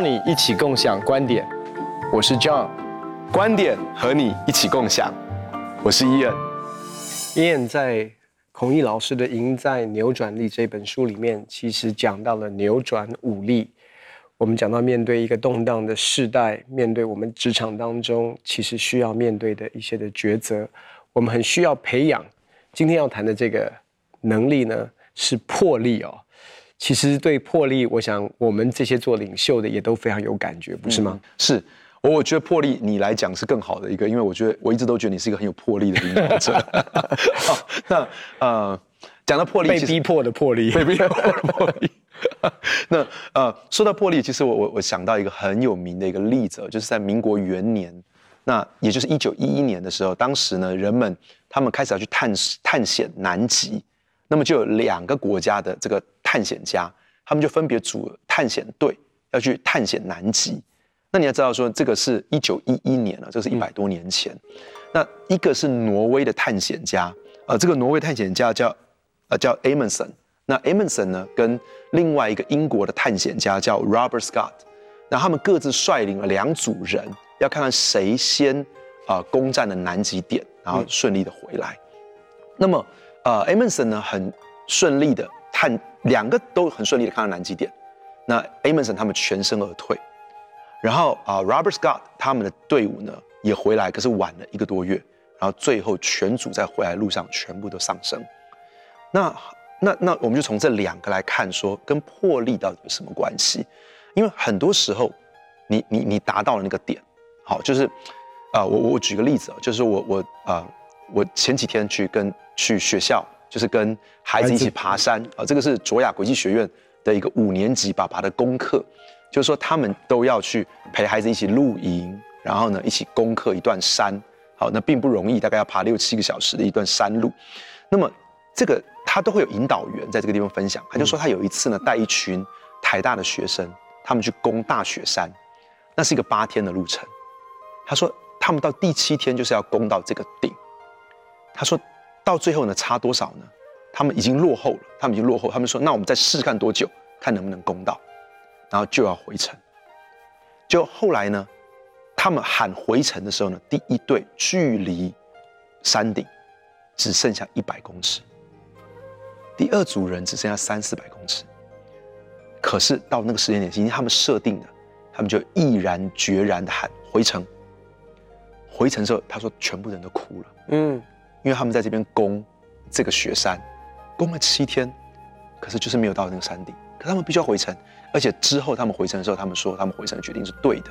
邀你一起共享观点，我是 John，观点和你一起共享，我是 Ian。Ian 在孔毅老师的《赢在扭转力》这本书里面，其实讲到了扭转武力。我们讲到面对一个动荡的世代，面对我们职场当中其实需要面对的一些的抉择，我们很需要培养。今天要谈的这个能力呢，是魄力哦。其实对魄力，我想我们这些做领袖的也都非常有感觉，不是吗？嗯、是，我我觉得魄力你来讲是更好的一个，因为我觉得我一直都觉得你是一个很有魄力的领导者。好，那呃，讲到魄力，被逼迫的魄力，被逼迫的魄力。那呃，说到魄力，其实我我我想到一个很有名的一个例子，就是在民国元年，那也就是一九一一年的时候，当时呢，人们他们开始要去探探险南极。那么就有两个国家的这个探险家，他们就分别组探险队要去探险南极。那你要知道说，这个是一九一一年了，这是一百多年前。嗯、那一个是挪威的探险家，呃，这个挪威探险家叫呃叫 Amundsen。那 Amundsen 呢，跟另外一个英国的探险家叫 Robert Scott，那他们各自率领了两组人，要看看谁先啊、呃、攻占了南极点，然后顺利的回来。嗯、那么。呃，Amundsen 呢很顺利的探，两个都很顺利的看到南极点。那 Amundsen 他们全身而退，然后啊、Robert Scott 他们的队伍呢也回来，可是晚了一个多月，然后最后全组在回来路上全部都丧生。那那那我们就从这两个来看，说跟魄力到底有什么关系？因为很多时候你你你达到了那个点，好，就是啊、呃、我我举个例子啊，就是我我啊。我前几天去跟去学校，就是跟孩子一起爬山啊，这个是卓雅国际学院的一个五年级爸爸的功课，就是说他们都要去陪孩子一起露营，然后呢一起攻克一段山，好，那并不容易，大概要爬六七个小时的一段山路。那么这个他都会有引导员在这个地方分享，他就说他有一次呢带一群台大的学生，他们去攻大雪山，那是一个八天的路程，他说他们到第七天就是要攻到这个顶。他说，到最后呢，差多少呢？他们已经落后了，他们已经落后。他们说，那我们再试试看多久，看能不能攻到，然后就要回城。就后来呢，他们喊回城的时候呢，第一队距离山顶只剩下一百公尺，第二组人只剩下三四百公尺。可是到那个时间点，已经他们设定的，他们就毅然决然的喊回城。回城的时候，他说全部人都哭了。嗯。因为他们在这边攻这个雪山，攻了七天，可是就是没有到那个山顶。可他们必须要回程，而且之后他们回程的时候，他们说他们回程的决定是对的，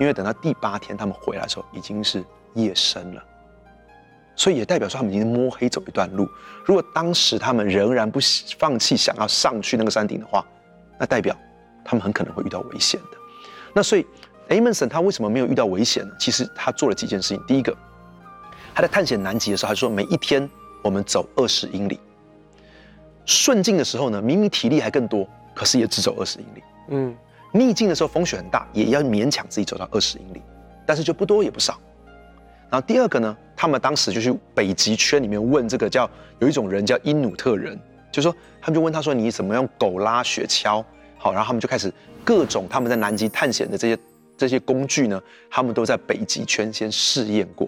因为等到第八天他们回来的时候已经是夜深了，所以也代表说他们已经摸黑走一段路。如果当时他们仍然不放弃想要上去那个山顶的话，那代表他们很可能会遇到危险的。那所以 Amundsen 他为什么没有遇到危险呢？其实他做了几件事情。第一个。他在探险南极的时候，他说每一天我们走二十英里。顺境的时候呢，明明体力还更多，可是也只走二十英里。嗯，逆境的时候风雪很大，也要勉强自己走到二十英里，但是就不多也不少。然后第二个呢，他们当时就去北极圈里面问这个叫有一种人叫因努特人，就说他们就问他说，你怎么用狗拉雪橇？好，然后他们就开始各种他们在南极探险的这些这些工具呢，他们都在北极圈先试验过。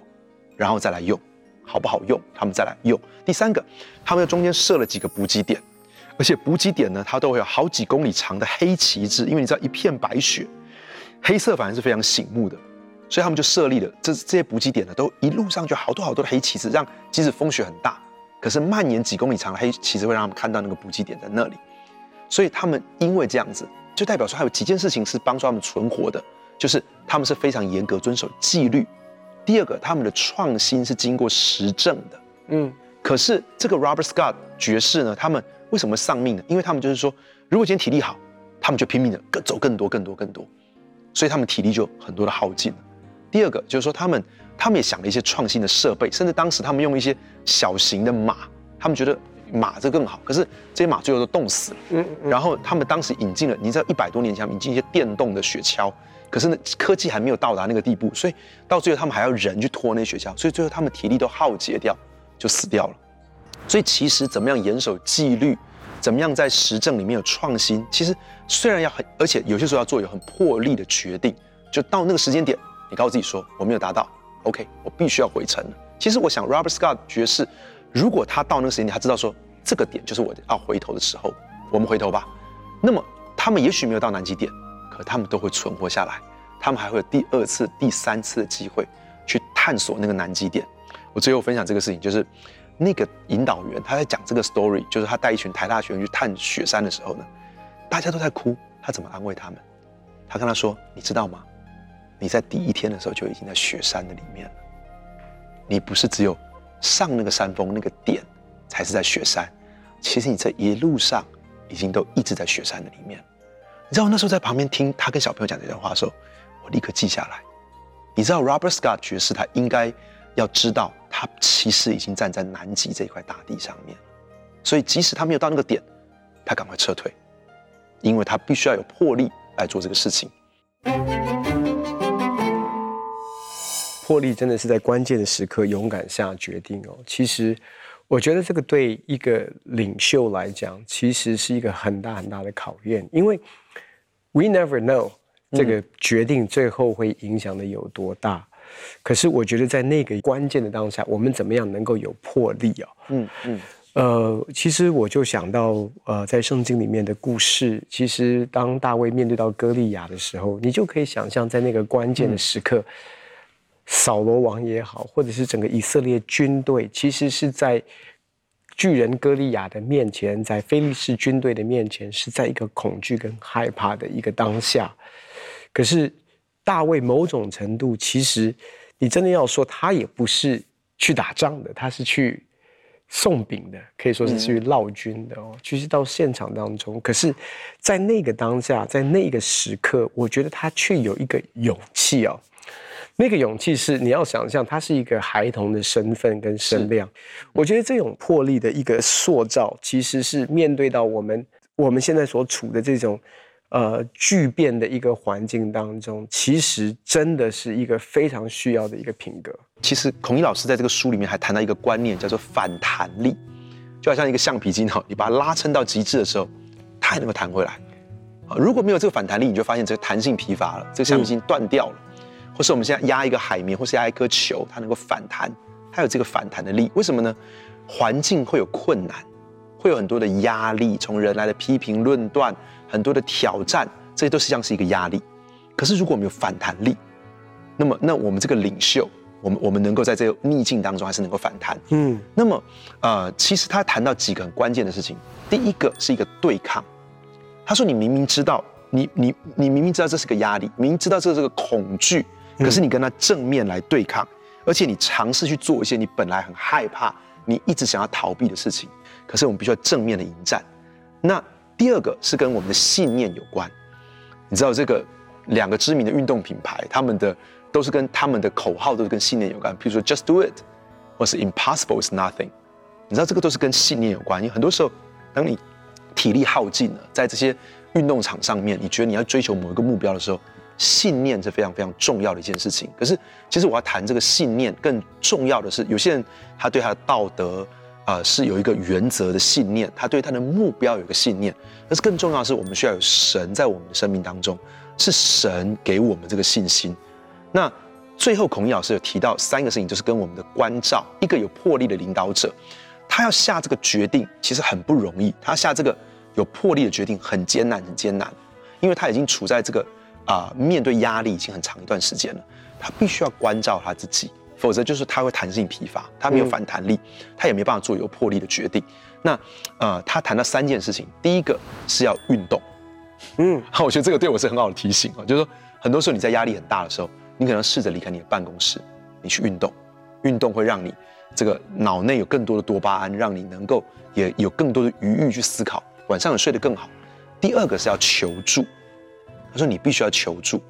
然后再来用，好不好用？他们再来用。第三个，他们在中间设了几个补给点，而且补给点呢，它都会有好几公里长的黑旗帜，因为你知道一片白雪，黑色反而是非常醒目的，所以他们就设立了这这些补给点呢，都一路上就好多好多的黑旗帜，让即使风雪很大，可是蔓延几公里长的黑旗帜会让他们看到那个补给点在那里。所以他们因为这样子，就代表说还有几件事情是帮助他们存活的，就是他们是非常严格遵守纪律。第二个，他们的创新是经过实证的，嗯，可是这个 Robert Scott 爵士呢，他们为什么丧命呢？因为他们就是说，如果今天体力好，他们就拼命的更走更多、更多、更多，所以他们体力就很多的耗尽了。第二个就是说，他们他们也想了一些创新的设备，甚至当时他们用一些小型的马，他们觉得马这更好，可是这些马最后都冻死了。嗯，嗯，然后他们当时引进了，你知道一百多年前引进一些电动的雪橇。可是呢，科技还没有到达那个地步，所以到最后他们还要人去拖那雪橇，所以最后他们体力都耗竭掉，就死掉了。所以其实怎么样严守纪律，怎么样在实证里面有创新？其实虽然要很，而且有些时候要做有很魄力的决定，就到那个时间点，你告诉自己说我没有达到，OK，我必须要回城。其实我想，Robert Scott 爵士，如果他到那个时间点，他知道说这个点就是我要回头的时候，我们回头吧。那么他们也许没有到南极点，他们都会存活下来，他们还会有第二次、第三次的机会去探索那个南极点。我最后分享这个事情就是。那个引导员他在讲这个 story，就是他带一群台大学生去探雪山的时候呢，大家都在哭，他怎么安慰他们？他跟他说：“你知道吗？你在第一天的时候就已经在雪山的里面了。你不是只有上那个山峰那个点才是在雪山，其实你这一路上已经都一直在雪山的里面。你知道我那时候在旁边听他跟小朋友讲这段话的时候，我立刻记下来。你知道 Robert Scott 爵士他应该。要知道，他其实已经站在南极这块大地上面，所以即使他没有到那个点，他赶快撤退，因为他必须要有魄力来做这个事情。魄力真的是在关键的时刻勇敢下决定哦。其实，我觉得这个对一个领袖来讲，其实是一个很大很大的考验，因为 we never know 这个决定最后会影响的有多大。可是我觉得在那个关键的当下，我们怎么样能够有魄力啊？嗯嗯，呃，其实我就想到，呃，在圣经里面的故事，其实当大卫面对到歌利亚的时候，你就可以想象，在那个关键的时刻，扫罗王也好，或者是整个以色列军队，其实是在巨人歌利亚的面前，在非利士军队的面前，是在一个恐惧跟害怕的一个当下。可是。大卫某种程度，其实你真的要说，他也不是去打仗的，他是去送饼的，可以说是去劳军的哦。其实到现场当中，可是，在那个当下，在那个时刻，我觉得他却有一个勇气哦。那个勇气是你要想象，他是一个孩童的身份跟身量。我觉得这种魄力的一个塑造，其实是面对到我们我们现在所处的这种。呃，巨变的一个环境当中，其实真的是一个非常需要的一个品格。其实孔毅老师在这个书里面还谈到一个观念，叫做反弹力，就好像一个橡皮筋哈，你把它拉伸到极致的时候，它还能够弹回来。啊，如果没有这个反弹力，你就发现这个弹性疲乏了，这个橡皮筋断掉了。嗯。或是我们现在压一个海绵，或是压一颗球，它能够反弹，它有这个反弹的力。为什么呢？环境会有困难，会有很多的压力，从人来的批评论断。很多的挑战，这些都实际上是一个压力。可是如果我们有反弹力，那么那我们这个领袖，我们我们能够在这个逆境当中还是能够反弹。嗯，那么呃，其实他谈到几个很关键的事情。第一个是一个对抗。他说：“你明明知道，你你你明明知道这是个压力，明明知道这是个恐惧，可是你跟他正面来对抗，而且你尝试去做一些你本来很害怕、你一直想要逃避的事情。可是我们必须要正面的迎战。那。”第二个是跟我们的信念有关，你知道这个两个知名的运动品牌，他们的都是跟他们的口号都是跟信念有关，比如说 Just Do It，或是 Impossible is Nothing，你知道这个都是跟信念有关。因为很多时候，当你体力耗尽了，在这些运动场上面，你觉得你要追求某一个目标的时候，信念是非常非常重要的一件事情。可是，其实我要谈这个信念，更重要的是，有些人他对他的道德。啊、是有一个原则的信念，他对他的目标有一个信念。但是更重要的是，我们需要有神在我们的生命当中，是神给我们这个信心。那最后，孔毅老师有提到三个事情，就是跟我们的关照。一个有魄力的领导者，他要下这个决定，其实很不容易。他下这个有魄力的决定很艰难，很艰难，因为他已经处在这个啊、呃、面对压力已经很长一段时间了，他必须要关照他自己。否则就是他会弹性疲乏，他没有反弹力，嗯、他也没办法做有魄力的决定。那呃，他谈到三件事情，第一个是要运动，嗯，好 我觉得这个对我是很好的提醒啊，就是说很多时候你在压力很大的时候，你可能试着离开你的办公室，你去运动，运动会让你这个脑内有更多的多巴胺，让你能够也有更多的余裕去思考，晚上也睡得更好。第二个是要求助，他说你必须要求助。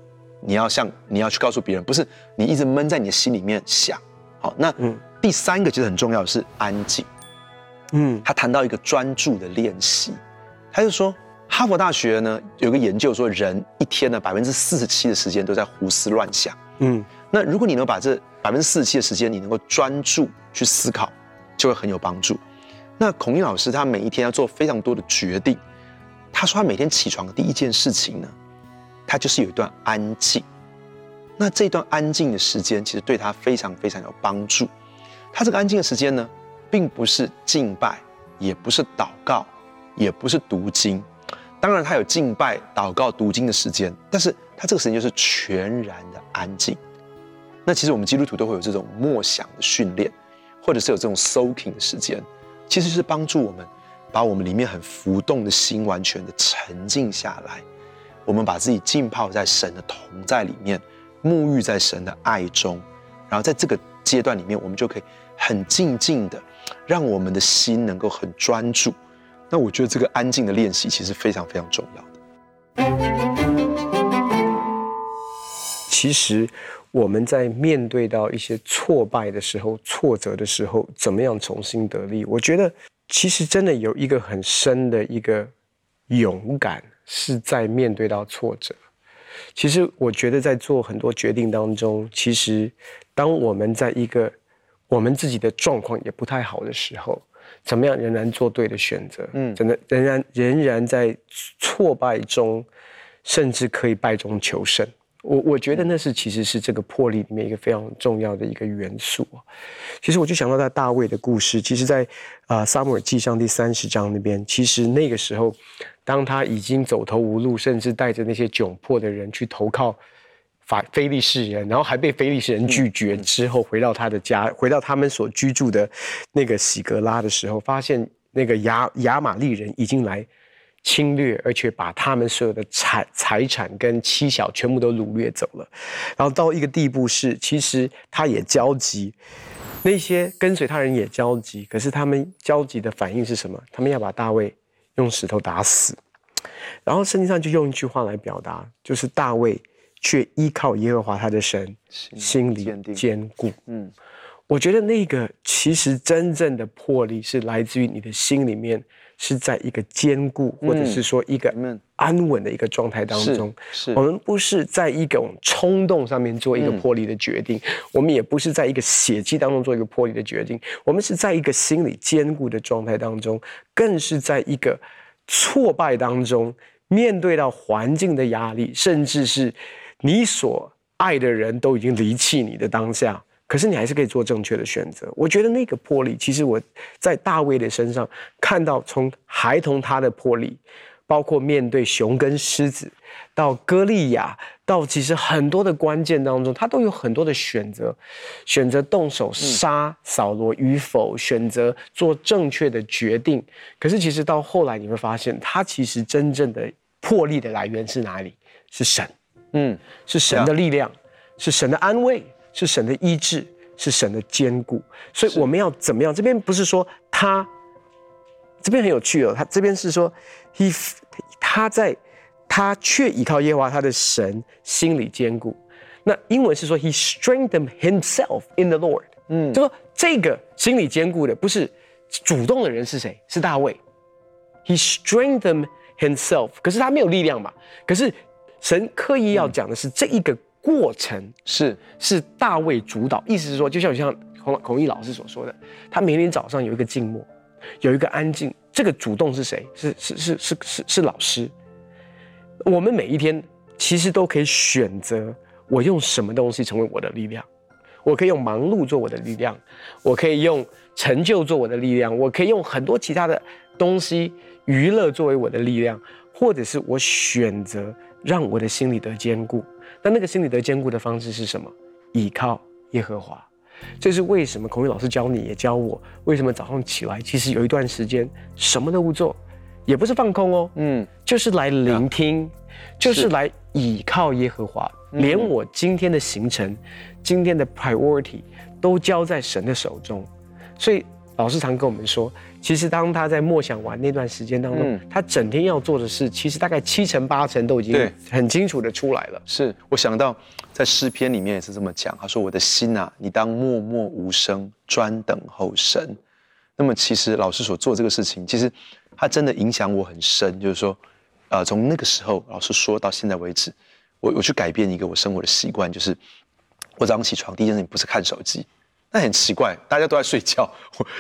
你要向你要去告诉别人，不是你一直闷在你的心里面想。好，那第三个其实很重要的是安静。嗯，他谈到一个专注的练习，他就说哈佛大学呢有个研究说，人一天呢百分之四十七的时间都在胡思乱想。嗯，那如果你能把这百分之四十七的时间你能够专注去思考，就会很有帮助。那孔毅老师他每一天要做非常多的决定。他说他每天起床的第一件事情呢，他就是有一段安静。那这段安静的时间其实对他非常非常有帮助。他这个安静的时间呢，并不是敬拜，也不是祷告，也不是读经。当然他有敬拜、祷告、读经的时间，但是他这个时间就是全然的安静。那其实我们基督徒都会有这种默想的训练，或者是有这种 soaking 的时间，其实是帮助我们把我们里面很浮动的心完全的沉静下来。我们把自己浸泡在神的同在里面，沐浴在神的爱中，然后在这个阶段里面，我们就可以很静静的，让我们的心能够很专注。那我觉得这个安静的练习其实非常非常重要的。其实。我们在面对到一些挫败的时候、挫折的时候，怎么样重新得力？我觉得其实真的有一个很深的一个勇敢，是在面对到挫折。其实我觉得在做很多决定当中，其实当我们在一个我们自己的状况也不太好的时候，怎么样仍然做对的选择？嗯，真的仍然仍然在挫败中，甚至可以败中求胜。我我觉得那是其实是这个魄力里面一个非常重要的一个元素。其实我就想到在大卫的故事，其实在啊撒母耳记上第三十章那边，其实那个时候，当他已经走投无路，甚至带着那些窘迫的人去投靠法非利士人，然后还被非利士人拒绝之后，回到他的家，回到他们所居住的那个喜格拉的时候，发现那个亚亚玛力人已经来。侵略，而且把他们所有的财财产跟妻小全部都掳掠走了，然后到一个地步是，其实他也焦急，那些跟随他人也焦急，可是他们焦急的反应是什么？他们要把大卫用石头打死，然后圣经上就用一句话来表达，就是大卫却依靠耶和华他的神，心里坚固。嗯，我觉得那个其实真正的魄力是来自于你的心里面。是在一个坚固，或者是说一个安稳的一个状态当中。是，我们不是在一种冲动上面做一个魄力的决定，我们也不是在一个血气当中做一个魄力的决定，我们是在一个心理坚固的状态当中，更是在一个挫败当中，面对到环境的压力，甚至是你所爱的人都已经离弃你的当下。可是你还是可以做正确的选择。我觉得那个魄力，其实我在大卫的身上看到，从孩童他的魄力，包括面对熊跟狮子，到歌利亚，到其实很多的关键当中，他都有很多的选择，选择动手杀扫罗与否，选择做正确的决定。可是其实到后来你会发现，他其实真正的魄力的来源是哪里？是神，嗯，是神的力量，是神的安慰。是神的医治，是神的坚固，所以我们要怎么样？这边不是说他，这边很有趣哦。他这边是说，he 他在他却依靠耶和华他的神，心里坚固。那英文是说，he strengthened himself in the Lord。嗯，就说这个心理坚固的不是主动的人是谁？是大卫。he strengthened himself，可是他没有力量嘛。可是神刻意要讲的是这一个。过程是是大卫主导，意思是说，就像像孔孔毅老师所说的，他每天早上有一个静默，有一个安静。这个主动是谁？是是是是是是老师。我们每一天其实都可以选择，我用什么东西成为我的力量？我可以用忙碌做我的力量，我可以用成就做我的力量，我可以用很多其他的东西娱乐作为我的力量，或者是我选择让我的心里得坚固。那那个心里的坚固的方式是什么？倚靠耶和华，这是为什么？孔毅老师教你也教我，为什么早上起来其实有一段时间什么都不做，也不是放空哦，嗯，就是来聆听，就是来倚靠耶和华，连我今天的行程、今天的 priority 都交在神的手中，所以。老师常跟我们说，其实当他在默想完那段时间当中，嗯、他整天要做的事，其实大概七成八成都已经很清楚的出来了。是我想到在诗篇里面也是这么讲，他说：“我的心啊，你当默默无声，专等候神。”那么其实老师所做这个事情，其实他真的影响我很深。就是说，呃，从那个时候老师说到现在为止，我我去改变一个我生活的习惯，就是我早上起床第一件事情不是看手机。那很奇怪，大家都在睡觉，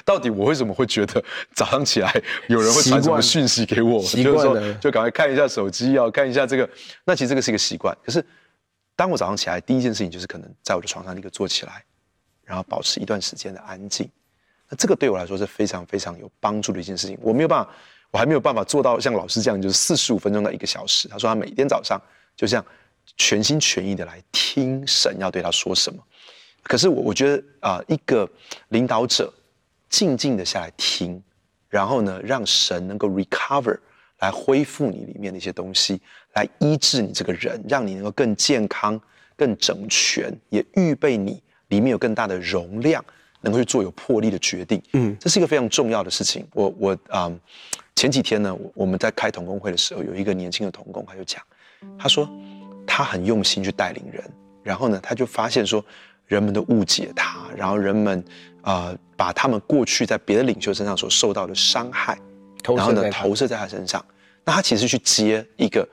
到底我为什么会觉得早上起来有人会传什么讯息给我？就是说，就赶快看一下手机啊，看一下这个。那其实这个是一个习惯。可是，当我早上起来，第一件事情就是可能在我的床上立刻坐起来，然后保持一段时间的安静。那这个对我来说是非常非常有帮助的一件事情。我没有办法，我还没有办法做到像老师这样，就是四十五分钟到一个小时。他说他每天早上就这样全心全意的来听神要对他说什么。可是我我觉得啊、呃，一个领导者静静的下来听，然后呢，让神能够 recover 来恢复你里面的一些东西，来医治你这个人，让你能够更健康、更整全，也预备你里面有更大的容量，能够去做有魄力的决定。嗯，这是一个非常重要的事情。我我啊、呃，前几天呢，我们在开童工会的时候，有一个年轻的童工，他就讲，他说他很用心去带领人，然后呢，他就发现说。人们都误解他，然后人们啊、呃，把他们过去在别的领袖身上所受到的伤害，然后呢投射在他身上。那他其实去接一个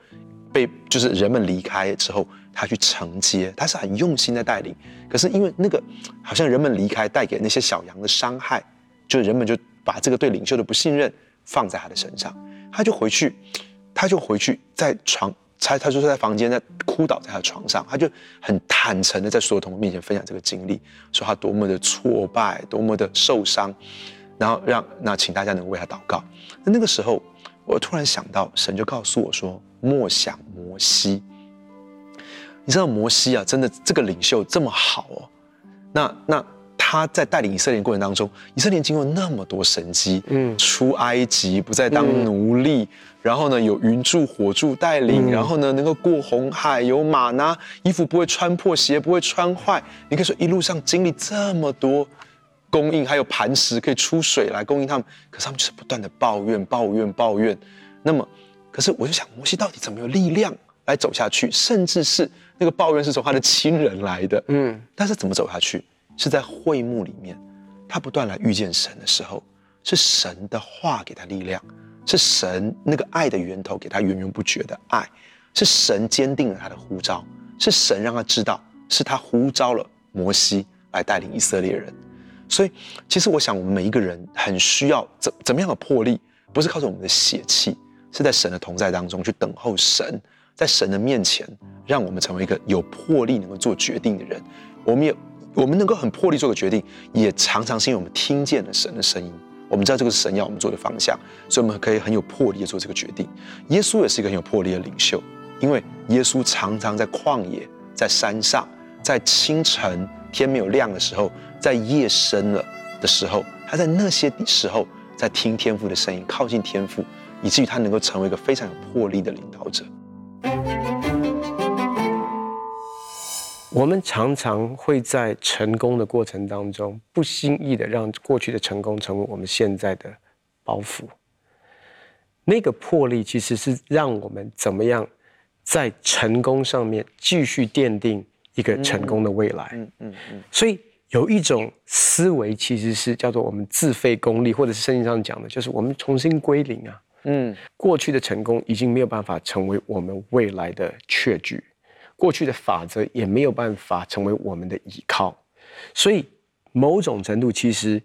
被就是人们离开之后，他去承接，他是很用心的带领。可是因为那个好像人们离开带给那些小羊的伤害，就人们就把这个对领袖的不信任放在他的身上，他就回去，他就回去在床。他他就是在房间在哭倒在他的床上，他就很坦诚的在所有同学面前分享这个经历，说他多么的挫败，多么的受伤，然后让那请大家能为他祷告。那那个时候，我突然想到，神就告诉我说：“莫想摩西。”你知道摩西啊，真的这个领袖这么好哦。那那。他在带领以色列过程当中，以色列经过那么多神迹，嗯，出埃及不再当奴隶，嗯、然后呢有云柱火柱带领，嗯、然后呢能够过红海，有马呢，衣服不会穿破，鞋不会穿坏。你可以说一路上经历这么多供应，还有磐石可以出水来供应他们，可是他们就是不断的抱怨、抱怨、抱怨。那么，可是我就想，摩西到底怎么有力量来走下去？甚至是那个抱怨是从他的亲人来的，嗯，但是怎么走下去？是在会幕里面，他不断来遇见神的时候，是神的话给他力量，是神那个爱的源头给他源源不绝的爱，是神坚定了他的呼召，是神让他知道是他呼召了摩西来带领以色列人。所以，其实我想，我们每一个人很需要怎怎么样的魄力，不是靠着我们的血气，是在神的同在当中去等候神，在神的面前，让我们成为一个有魄力能够做决定的人。我们也。我们能够很魄力做个决定，也常常是因为我们听见了神的声音，我们知道这个是神要我们做的方向，所以我们可以很有魄力的做这个决定。耶稣也是一个很有魄力的领袖，因为耶稣常常在旷野、在山上、在清晨天没有亮的时候、在夜深了的时候，他在那些时候在听天父的声音，靠近天父，以至于他能够成为一个非常有魄力的领导者。我们常常会在成功的过程当中，不经意的让过去的成功成为我们现在的包袱。那个魄力其实是让我们怎么样在成功上面继续奠定一个成功的未来。嗯嗯嗯。所以有一种思维其实是叫做我们自废功力，或者是圣经上讲的，就是我们重新归零啊。嗯。过去的成功已经没有办法成为我们未来的确据。过去的法则也没有办法成为我们的依靠，所以某种程度，其实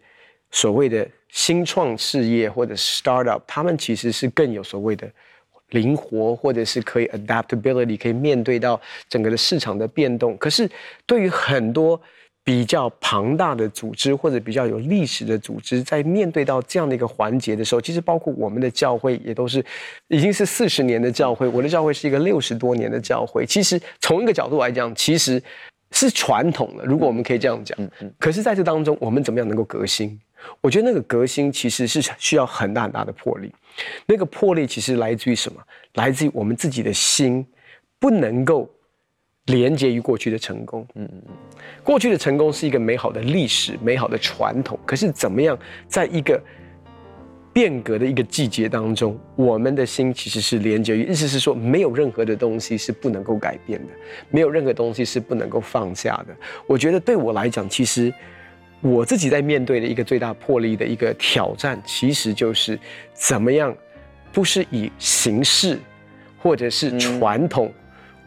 所谓的新创事业或者 startup，他们其实是更有所谓的灵活，或者是可以 adaptability，可以面对到整个的市场的变动。可是对于很多比较庞大的组织或者比较有历史的组织，在面对到这样的一个环节的时候，其实包括我们的教会也都是已经是四十年的教会。我的教会是一个六十多年的教会。其实从一个角度来讲，其实是传统的。如果我们可以这样讲，可是在这当中，我们怎么样能够革新？我觉得那个革新其实是需要很大很大的魄力。那个魄力其实来自于什么？来自于我们自己的心不能够。连接于过去的成功，嗯嗯嗯，过去的成功是一个美好的历史、美好的传统。可是怎么样，在一个变革的一个季节当中，我们的心其实是连接于，意思是说，没有任何的东西是不能够改变的，没有任何东西是不能够放下的。我觉得对我来讲，其实我自己在面对的一个最大魄力的一个挑战，其实就是怎么样，不是以形式或者是传统。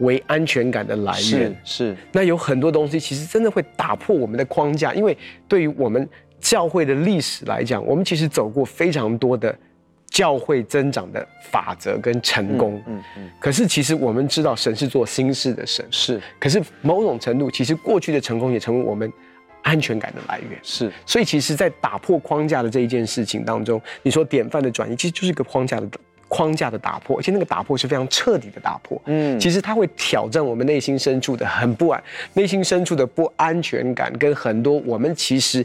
为安全感的来源。是，是。那有很多东西其实真的会打破我们的框架，因为对于我们教会的历史来讲，我们其实走过非常多的教会增长的法则跟成功。嗯嗯。嗯，可是其实我们知道，神是做心事的神。是。可是某种程度，其实过去的成功也成为我们安全感的来源。是。所以，其实，在打破框架的这一件事情当中，你说典范的转移，其实就是一个框架的。框架的打破，而且那个打破是非常彻底的打破。嗯，其实它会挑战我们内心深处的很不安，内心深处的不安全感，跟很多我们其实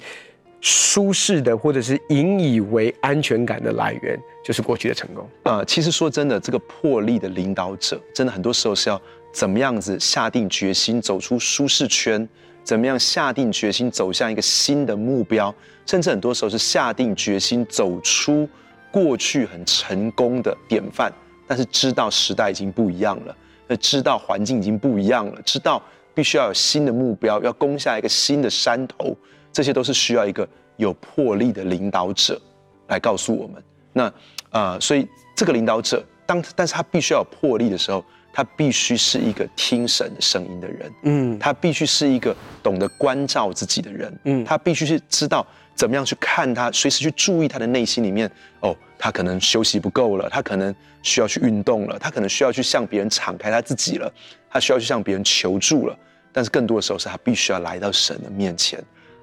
舒适的或者是引以为安全感的来源，就是过去的成功。呃，其实说真的，这个魄力的领导者，真的很多时候是要怎么样子下定决心走出舒适圈，怎么样下定决心走向一个新的目标，甚至很多时候是下定决心走出。过去很成功的典范，但是知道时代已经不一样了，那知道环境已经不一样了，知道必须要有新的目标，要攻下一个新的山头，这些都是需要一个有魄力的领导者来告诉我们。那、呃，所以这个领导者，当但是他必须要有魄力的时候，他必须是一个听神的声音的人，嗯，他必须是一个懂得关照自己的人，嗯，他必须是知道。怎么样去看他？随时去注意他的内心里面。哦，他可能休息不够了，他可能需要去运动了，他可能需要去向别人敞开他自己了，他需要去向别人求助了。但是更多的时候，是他必须要来到神的面前，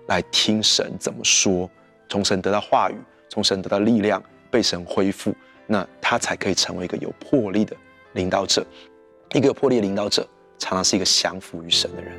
来听神怎么说，从神得到话语，从神得到力量，被神恢复，那他才可以成为一个有魄力的领导者。一个有魄力的领导者，常常是一个降服于神的人。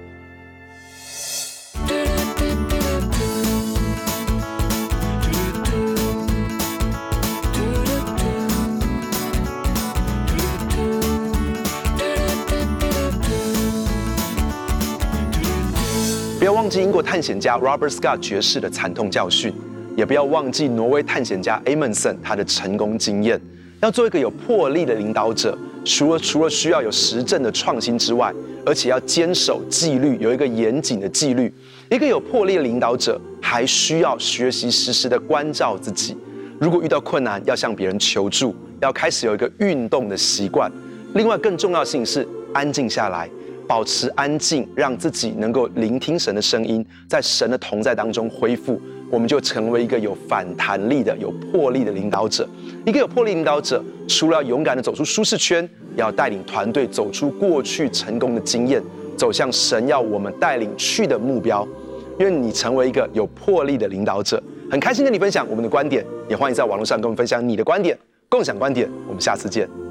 不要忘记英国探险家 Robert Scott 爵士的惨痛教训，也不要忘记挪威探险家 Amundsen 他的成功经验。要做一个有魄力的领导者，除了除了需要有实证的创新之外，而且要坚守纪律，有一个严谨的纪律。一个有魄力的领导者，还需要学习时时的关照自己。如果遇到困难，要向别人求助，要开始有一个运动的习惯。另外，更重要的事情是安静下来。保持安静，让自己能够聆听神的声音，在神的同在当中恢复，我们就成为一个有反弹力的、有魄力的领导者。一个有魄力领导者，除了要勇敢地走出舒适圈，也要带领团队走出过去成功的经验，走向神要我们带领去的目标。愿你成为一个有魄力的领导者。很开心跟你分享我们的观点，也欢迎在网络上跟我们分享你的观点，共享观点。我们下次见。